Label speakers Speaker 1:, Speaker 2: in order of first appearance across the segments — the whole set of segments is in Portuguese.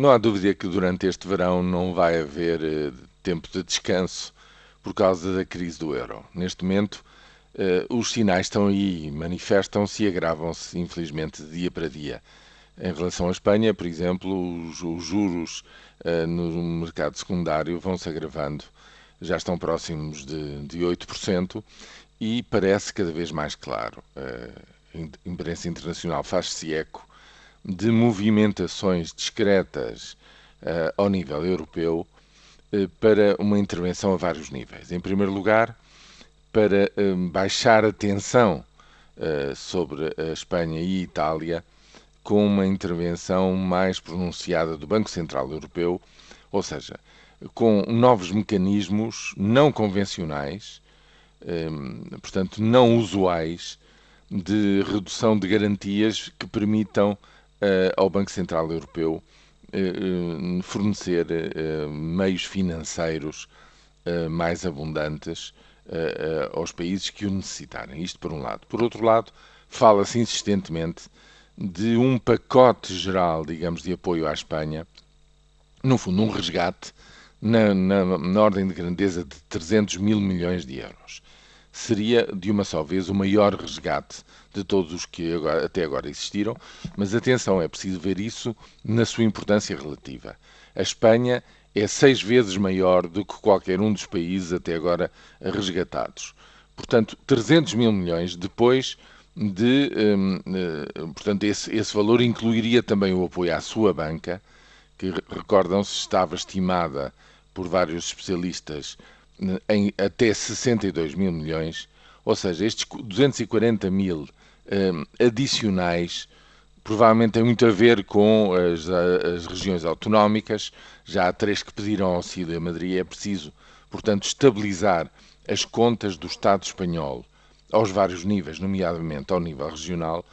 Speaker 1: Não há dúvida que durante este verão não vai haver eh, tempo de descanso por causa da crise do euro. Neste momento, eh, os sinais estão aí, manifestam-se e agravam-se, infelizmente, dia para dia. Em relação à Espanha, por exemplo, os, os juros uh, no mercado secundário vão se agravando, já estão próximos de, de 8% e parece cada vez mais claro. A imprensa internacional faz-se eco de movimentações discretas uh, ao nível europeu para uma intervenção a vários níveis. Em primeiro lugar, para baixar a tensão sobre a Espanha e a Itália com uma intervenção mais pronunciada do Banco Central Europeu, ou seja, com novos mecanismos não convencionais, portanto, não usuais, de redução de garantias que permitam eh, ao Banco Central Europeu eh, eh, fornecer meios financeiros mais abundantes aos países que o necessitarem. Isto por um lado. Por outro lado, fala-se insistentemente de um pacote geral, digamos, de apoio à Espanha, no fundo, um resgate na, na, na, ordem de grandeza de 300 mil milhões de euros. Seria, de uma só vez, o maior resgate de todos os que agora, até agora existiram, mas atenção, é preciso ver isso na sua importância relativa. A Espanha é seis vezes maior do que qualquer um dos países até agora resgatados. Portanto, 300 mil milhões depois de, um, eh, portanto, esse, esse valor incluiria também o apoio à sua banca, que recordam-se estava estimada por vários especialistas em até 62 mil milhões, ou seja, estes 240 mil um, adicionais provavelmente têm muito a ver com as, as, regiões autonómicas. Já há três que pediram auxílio a Madrid. É preciso, portanto, estabilizar as contas do Estado espanhol aos vários níveis, nomeadamente ao nível regional,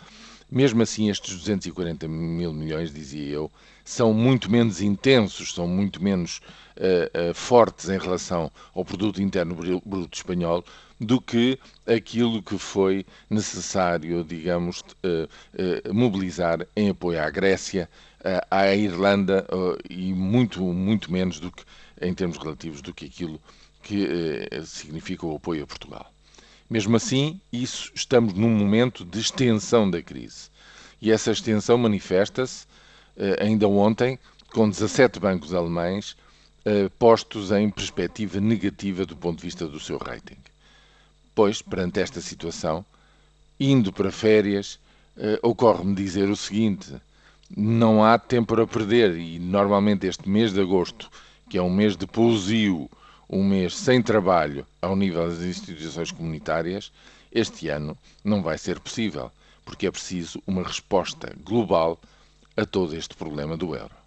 Speaker 1: mesmo assim estes 240 mil milhões, dizia eu, são muito menos intensos, são muito menos uh, uh, fortes em relação ao produto interno bruto espanhol do que aquilo que foi necessário, digamos, uh, mobilizar em apoio à Grécia, à Irlanda e muito, muito menos do que, em termos relativos, do que aquilo que significa o apoio a Portugal. Mesmo assim, isso estamos num momento de extensão da crise. E essa extensão manifesta-se eh, ainda ontem com 17 bancos alemães eh, postos em perspectiva negativa do ponto de vista do seu rating. Pois, perante esta situação, indo para férias, eh, ocorre-me dizer o seguinte: não há tempo a perder e normalmente este mês de agosto, que é um mês de pousio um mês sem trabalho ao nível das instituições comunitárias, este ano não vai ser possível, porque é preciso uma resposta global a todo este problema do euro.